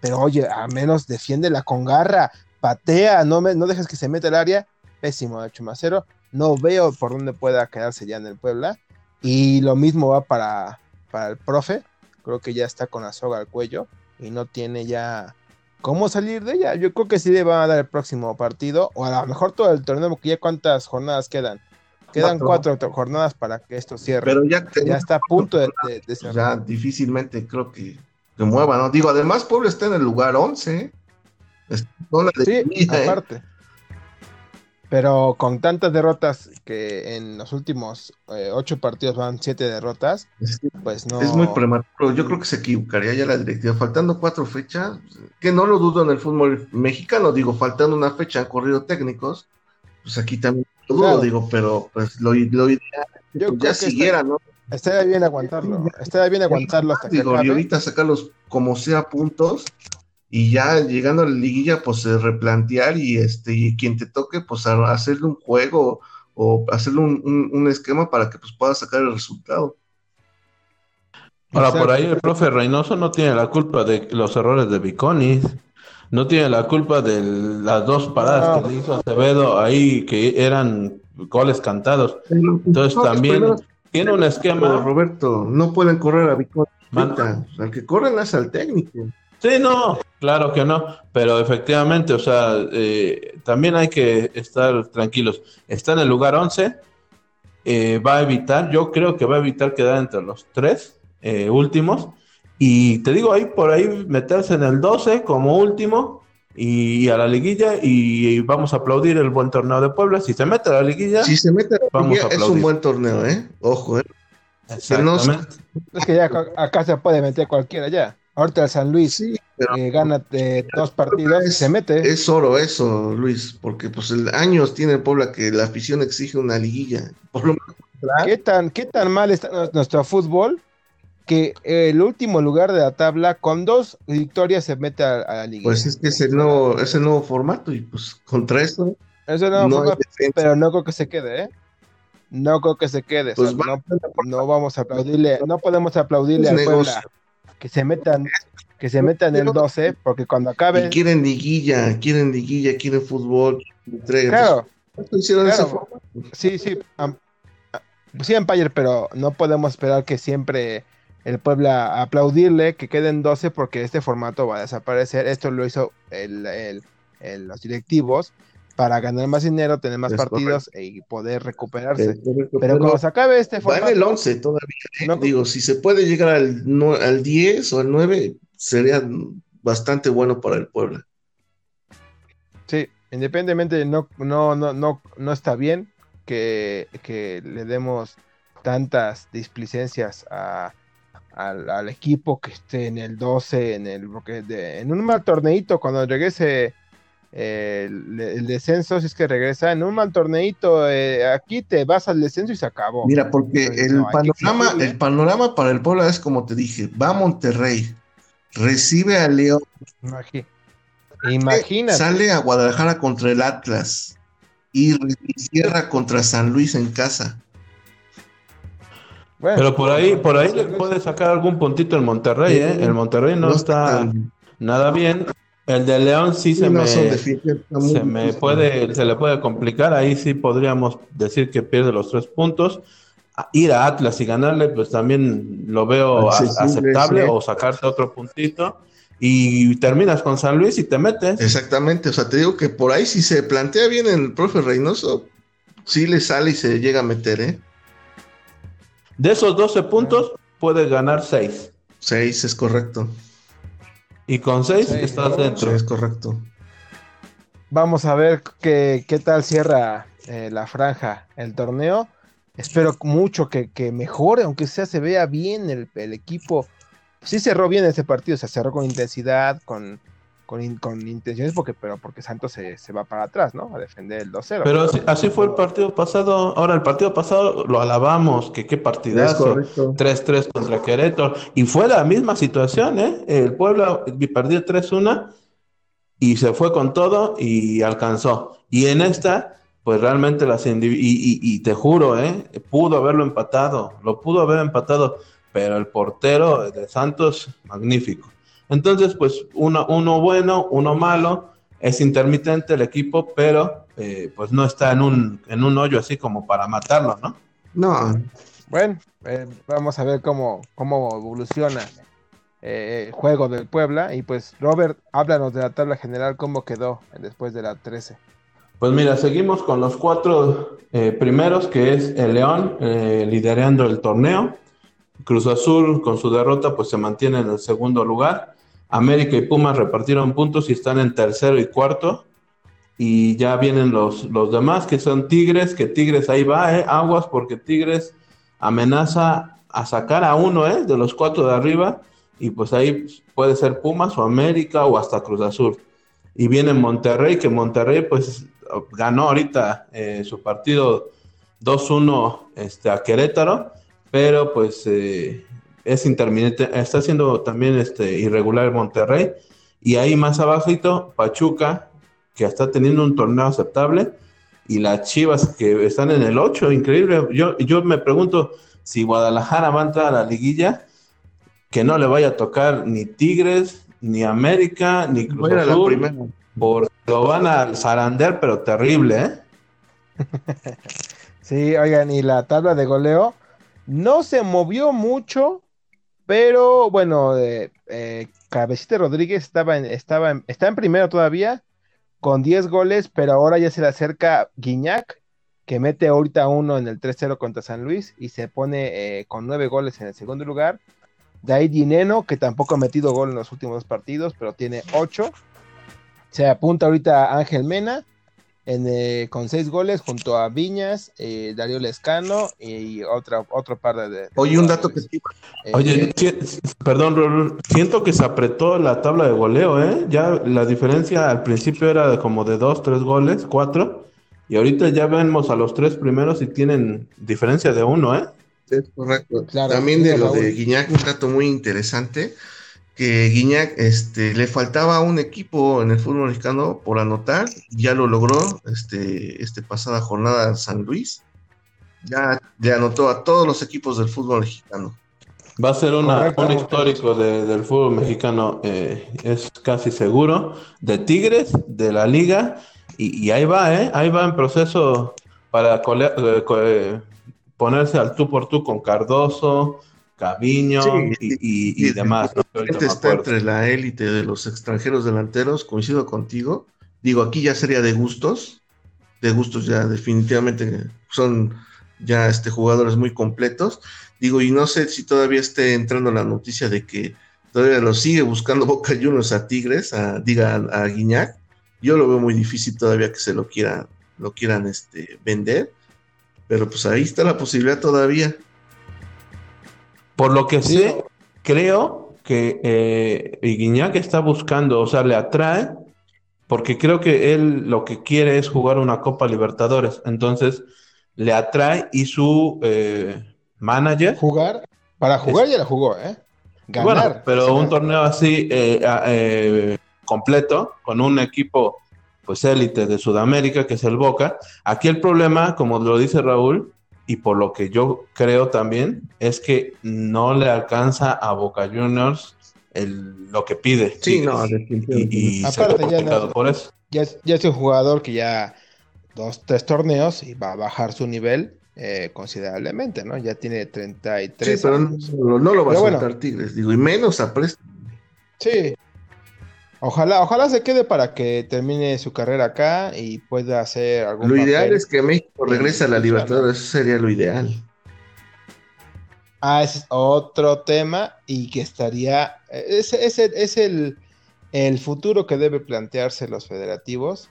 pero oye, a menos defiéndela con garra, patea, no, me, no dejes que se meta al área, pésimo de Chumacero, no veo por dónde pueda quedarse ya en el Puebla. Y lo mismo va para, para el profe. Creo que ya está con la soga al cuello y no tiene ya cómo salir de ella. Yo creo que sí le van a dar el próximo partido o a lo mejor todo el torneo, porque ya cuántas jornadas quedan. Quedan cuatro, jornadas para que esto cierre. Pero ya, ya está a punto de, cerrar. Ya difícilmente creo que se mueva, ¿no? Digo, además Puebla está en el lugar 11. sí, aparte. Pero con tantas derrotas que en los últimos eh, ocho partidos van siete derrotas, pues no. Es muy prematuro. Yo creo que se equivocaría ya la directiva. Faltando cuatro fechas, que no lo dudo en el fútbol mexicano, digo, faltando una fecha han corrido técnicos, pues aquí también lo dudo, digo, pero pues lo, lo ideal Yo ya siguiera, ¿no? Estaría bien aguantarlo. Estaría bien aguantarlo hasta digo, Y ahorita sacarlos como sea puntos y ya llegando a la liguilla, pues replantear y este, y quien te toque, pues hacerle un juego o hacerle un, esquema para que pues pueda sacar el resultado. Ahora, por ahí el profe Reynoso no tiene la culpa de los errores de Viconis, no tiene la culpa de las dos paradas que le hizo Acevedo ahí, que eran goles cantados. Entonces también tiene un esquema. Roberto, no pueden correr a Viconis. Al que corren es al técnico. Sí, no, claro que no, pero efectivamente, o sea, eh, también hay que estar tranquilos. Está en el lugar 11, eh, va a evitar, yo creo que va a evitar quedar entre los tres eh, últimos. Y te digo, ahí por ahí meterse en el 12 como último y a la liguilla y vamos a aplaudir el buen torneo de Puebla. Si se mete a la liguilla, si se mete a la vamos a es un buen torneo, ¿eh? Ojo, ¿eh? Exactamente. Es que ya acá se puede meter cualquiera ya. Ahorita el San Luis sí, eh, gana eh, dos partidos y se mete. Es oro eso, Luis, porque pues el años tiene Puebla que la afición exige una liguilla. ¿Qué, tan, ¿Qué tan mal está nuestro fútbol que el último lugar de la tabla con dos victorias se mete a, la liguilla? Pues es que es el nuevo, es el nuevo formato y pues contra eso. no pero no creo que se quede, ¿eh? No creo que se quede. Pues no, vamos a aplaudirle, no podemos aplaudirle al Puebla que se metan, que se metan el 12, porque cuando acabe. quieren liguilla, quieren liguilla, quieren fútbol, Claro. Sí, sí. sí, Empire, pero no podemos esperar que siempre el Puebla aplaudirle, que queden 12, porque este formato va a desaparecer. Esto lo hizo el, los directivos para ganar más dinero, tener más partidos y poder recuperarse. pero cuando se acabe este formato... Va en el 11 todavía. ¿eh? Digo, si se puede llegar al, al 10 o al 9, sería bastante bueno para el pueblo. Sí, independientemente, no, no, no, no, no está bien que, le demos tantas displicencias al, equipo que esté en el 12, en el porque en un mal torneito, cuando regrese el, descenso, si es que regresa en un mal torneito, eh, aquí te vas al descenso y se acabó. Mira, porque el, panorama, el panorama para el pueblo es como te dije, va a Monterrey, recibe a León. Imagínate. Sale a Guadalajara contra el Atlas y, cierra contra San Luis en casa. Pero por ahí, por ahí le puede sacar algún puntito el Monterrey, ¿eh? El Monterrey no, está nada bien el de León sí se, me, se me puede, se le puede complicar. Ahí sí podríamos decir que pierde los tres puntos. Ir a Atlas y ganarle, pues también lo veo aceptable o sacarte otro puntito. Y terminas con San Luis y te metes. Exactamente, o sea, te digo que por ahí si se plantea bien el profe Reynoso, sí le sale y se llega a meter, ¿eh? De esos 12 puntos, puede ganar 6. 6 es correcto. Y con 6 estás dentro. es correcto. Vamos a ver qué, qué tal cierra eh, la franja el torneo. Espero mucho que, mejore, aunque sea se vea bien el, equipo. Sí cerró bien ese partido, se cerró con intensidad, con, con, con intenciones, porque, pero porque Santos se, se, va para atrás, ¿no? A defender el 2-0. Pero así, así, fue el partido pasado. Ahora, el partido pasado lo alabamos, que qué partidazo. 3-3 contra Querétaro. Y fue la misma situación, ¿eh? El Puebla perdió 3-1 y se fue con todo y alcanzó. Y en esta, pues realmente las y, y, y, te juro, ¿eh? Pudo haberlo empatado, lo pudo haber empatado, pero el portero de Santos, magnífico. Entonces, pues uno, uno bueno, uno malo, es intermitente el equipo, pero eh, pues no está en un, en un hoyo así como para matarlo, ¿no? No. Bueno, eh, vamos a ver cómo, cómo evoluciona eh, el juego del Puebla. Y pues, Robert, háblanos de la tabla general, cómo quedó después de la 13. Pues mira, seguimos con los cuatro primeros, que es el León liderando el torneo. Cruz Azul con su derrota pues se mantiene en el segundo lugar. América y Pumas repartieron puntos y están en tercero y cuarto. Y ya vienen los, los demás, que son Tigres, que Tigres ahí va, ¿eh? aguas, porque Tigres amenaza a sacar a uno ¿eh? de los cuatro de arriba. Y pues ahí puede ser Pumas o América o hasta Cruz Azul. Y viene Monterrey, que Monterrey pues ganó ahorita eh, su partido 2-1 este, a Querétaro, pero pues eh, es intermitente, está siendo también este, irregular Monterrey. Y ahí más abajito, Pachuca, que está teniendo un torneo aceptable, y las Chivas que están en el 8, increíble. Yo, yo me pregunto si Guadalajara va a entrar a la liguilla, que no le vaya a tocar ni Tigres, ni América, ni Cruz Azul, porque lo van a zarandear, pero terrible, ¿eh? sí, oigan, y la tabla de goleo no se movió mucho pero bueno, eh, eh, Cabecita Rodríguez estaba en, estaba en, está en primero todavía con 10 goles, pero ahora ya se le acerca Guiñac, que mete ahorita uno en el 3-0 contra San Luis y se pone eh, con 9 goles en el segundo lugar. De ahí Dineno, que tampoco ha metido gol en los últimos dos partidos, pero tiene 8. Se apunta ahorita Ángel Mena eh, con seis goles junto a Viñas, eh, Darío Lescano y otra, otro par de... Oye, un dato que sí. Eh, Oye, perdón, siento que se apretó la tabla de goleo, ¿eh? Ya la diferencia al principio era de como de dos, tres goles, cuatro, y ahorita ya vemos a los tres primeros y tienen diferencia de uno, ¿eh? Es correcto. También de lo de Guiñac, un dato muy interesante que Guiñac este, le faltaba un equipo en el fútbol mexicano por anotar, ya lo logró este, este pasada jornada en San Luis, ya le anotó a todos los equipos del fútbol mexicano. Va a ser una, un histórico del fútbol mexicano, eh, es casi seguro, de Tigres, de la liga, y, ahí va, ¿eh? ahí va en proceso para eh, eh, ponerse al tú por tú con Cardoso, Caviño y, demás. está entre la élite de los extranjeros delanteros, coincido contigo. Digo, aquí ya sería de gustos, de gustos ya definitivamente son ya este, jugadores muy completos. Digo, y no sé si todavía esté entrando la noticia de que todavía lo sigue buscando Boca Juniors a Tigres, a, diga a, Guiñac. Yo lo veo muy difícil todavía que se lo quieran, lo quieran este, vender, pero pues ahí está la posibilidad todavía. Por lo que sé, creo que eh, Guiñac está buscando, o sea, le atrae, porque creo que él lo que quiere es jugar una Copa Libertadores. Entonces, le atrae y su eh, manager. Jugar, para jugar ya la jugó, ¿eh? Ganar. Bueno, pero un torneo así eh, eh, completo, con un equipo pues élite de Sudamérica, que es el Boca. Aquí el problema, como lo dice Raúl, y por lo que yo creo también es que no le alcanza a Boca Juniors el, lo que pide. Sí, no, y, Aparte, ya, por eso. Ya, es un jugador que ya dos, tres torneos y va a bajar su nivel eh, considerablemente, ¿no? Ya tiene 33 sí, pero No, lo va a soltar Tigres, digo, y menos a préstamo. Sí, Ojalá, ojalá se quede para que termine su carrera acá y pueda hacer algún Lo ideal es que México regrese a la Libertadores, eso sería lo ideal. Ah, ese es otro tema y que estaría, ese, es el, el futuro que debe plantearse los federativos,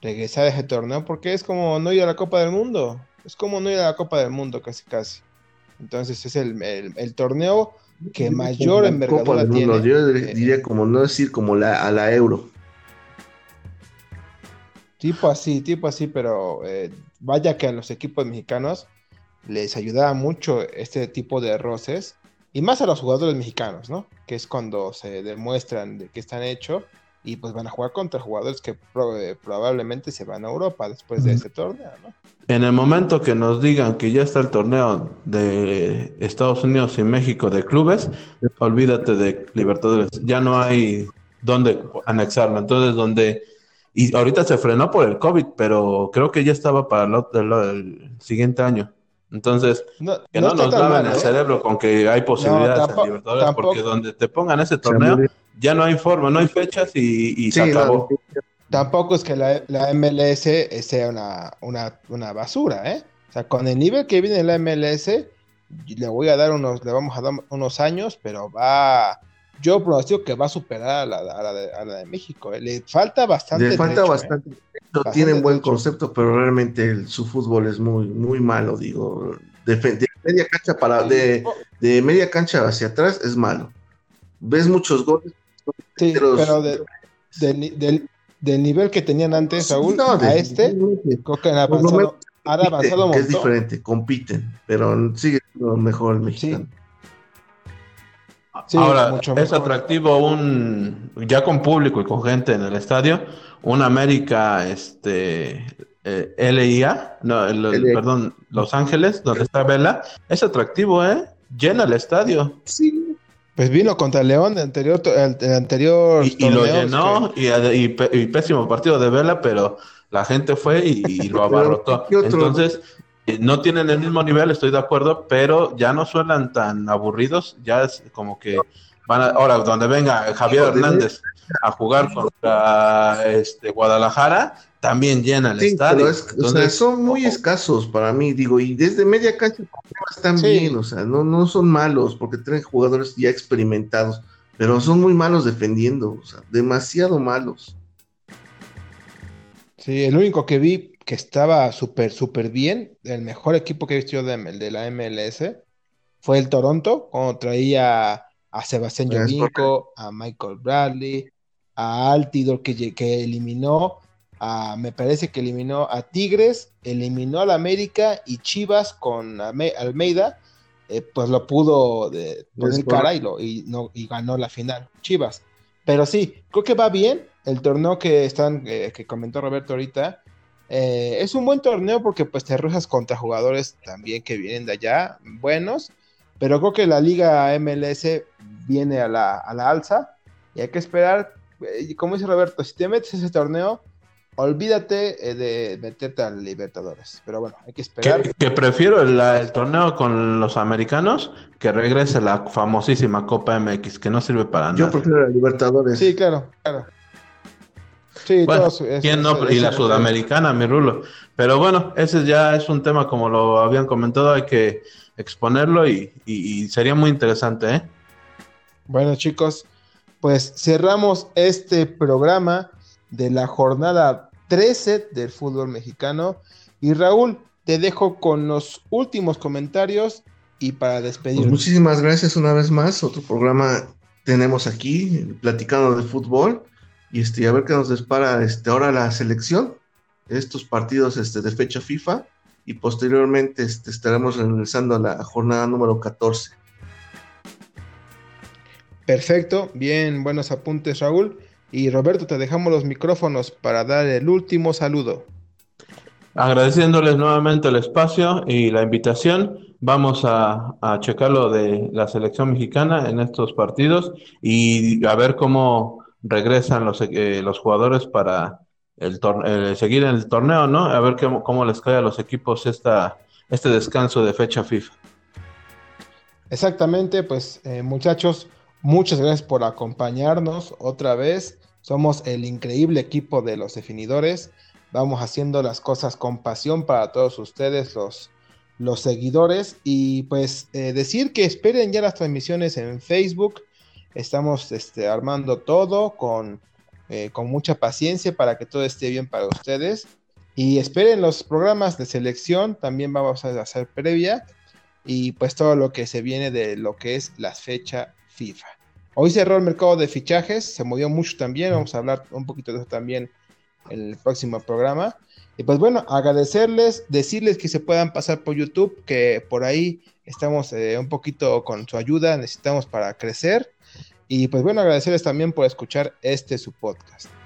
regresar a ese torneo, porque es como no ir a la Copa del Mundo, es como no ir a la Copa del Mundo casi casi. Entonces es el, el torneo que mayor como envergadura tiene. Yo diría como no decir como la, a la Euro. Tipo así, tipo así, pero eh, vaya que a los equipos mexicanos les ayudaba mucho este tipo de roces y más a los jugadores mexicanos, ¿no? Que es cuando se demuestran de qué están hechos y pues van a jugar contra jugadores que probablemente se van a Europa después de ese torneo, ¿no? En el momento que nos digan que ya está el torneo de Estados Unidos y México de clubes, olvídate de Libertadores, ya no hay dónde anexarlo. Entonces, donde y ahorita se frenó por el COVID, pero creo que ya estaba para el, siguiente año. Entonces, que no, nos laven el ¿eh? cerebro con que hay posibilidades en Libertadores, porque donde te pongan ese torneo, ya no hay forma, no hay fechas y, se acabó. Tampoco es que la, MLS sea una, una, basura, ¿eh? O sea, con el nivel que viene la MLS, le voy a dar unos, le vamos a dar unos años, pero va, yo pronostico que va a superar a la, a la, de, México. ¿eh? Le falta bastante. Le falta ¿eh? bastante. Tienen buen concepto, pero realmente su fútbol es muy, muy malo, digo. De, media cancha para, de, de, media cancha hacia atrás es malo. Ves muchos goles. Sí, pero de, del nivel que tenían antes, Saúl, a este, creo que han avanzado, han avanzado Es diferente, compiten, pero sigue siendo mejor el mexicano. Ahora, es atractivo un, ya con público y con gente en el estadio, un América, este, eh, LIA, no, perdón, Los Ángeles, donde está Vela, es atractivo, ¿eh? Llena el estadio. Sí. Pues vino contra León el anterior, el, anterior y, lo llenó y, pésimo partido de Vela, pero la gente fue y, lo abarrotó. Entonces, eh, no tienen el mismo nivel, estoy de acuerdo, pero ya no suenan tan aburridos, ya es como que van a, ahora donde venga Javier Hernández a jugar contra este Guadalajara, también llena el estadio. son muy escasos para mí, digo, y desde media cancha están bien, o sea, no, no son malos porque tienen jugadores ya experimentados, pero son muy malos defendiendo, o sea, demasiado malos. Sí, el único que vi que estaba súper, súper bien, el mejor equipo que he visto de, de la MLS, fue el Toronto, cuando traía a Sebastián Jovinko, a Michael Bradley, a Altidor que, que eliminó, a, me parece que eliminó a Tigres, eliminó al América y Chivas con Almeida, eh, pues lo pudo de, poner cara y, lo, y, no, y ganó la final, Chivas. Pero sí, creo que va bien el torneo que están, eh, que comentó Roberto ahorita, eh, es un buen torneo porque pues te arrojas contra jugadores también que vienen de allá, buenos, pero creo que la liga MLS viene a la, alza y hay que esperar, como dice Roberto, si te metes ese torneo, olvídate eh, de meterte al Libertadores. Pero bueno, hay que esperar. Que, prefiero el, torneo con los americanos que regrese la famosísima Copa MX, que no sirve para nada. Yo prefiero la Libertadores. Sí, claro, claro. Sí, ¿quién no? y la sudamericana, mi rulo. Pero bueno, ese ya es un tema, como lo habían comentado, hay que exponerlo y, sería muy interesante, ¿eh? Bueno, chicos, pues cerramos este programa de la jornada 13 del fútbol mexicano. Y Raúl, te dejo con los últimos comentarios y para despedir. Pues muchísimas gracias una vez más. Otro programa tenemos aquí, platicando de fútbol y este, a ver qué nos dispara este, ahora la selección, estos partidos este, de fecha FIFA, y posteriormente este, estaremos regresando a la jornada número 14. Perfecto, bien, buenos apuntes Raúl. Y Roberto, te dejamos los micrófonos para dar el último saludo. Agradeciéndoles nuevamente el espacio y la invitación, vamos a, a checar lo de la selección mexicana en estos partidos y a ver cómo regresan los, eh, los jugadores para el eh, seguir en el torneo, ¿no? A ver cómo, cómo les cae a los equipos esta, este descanso de fecha FIFA. Exactamente, pues eh, muchachos, muchas gracias por acompañarnos otra vez. Somos el increíble equipo de los definidores. Vamos haciendo las cosas con pasión para todos ustedes, los, los seguidores. Y pues decir que esperen ya las transmisiones en Facebook, Estamos este, armando todo con, eh, con mucha paciencia para que todo esté bien para ustedes. Y esperen los programas de selección, también vamos a hacer previa. Y pues todo lo que se viene de lo que es la fecha FIFA. Hoy cerró el mercado de fichajes, se movió mucho también, vamos a hablar un poquito de eso también el próximo programa. Y pues bueno, agradecerles, decirles que se puedan pasar por YouTube, que por ahí estamos eh, un poquito con su ayuda, necesitamos para crecer. Y pues bueno, agradecerles también por escuchar este su podcast.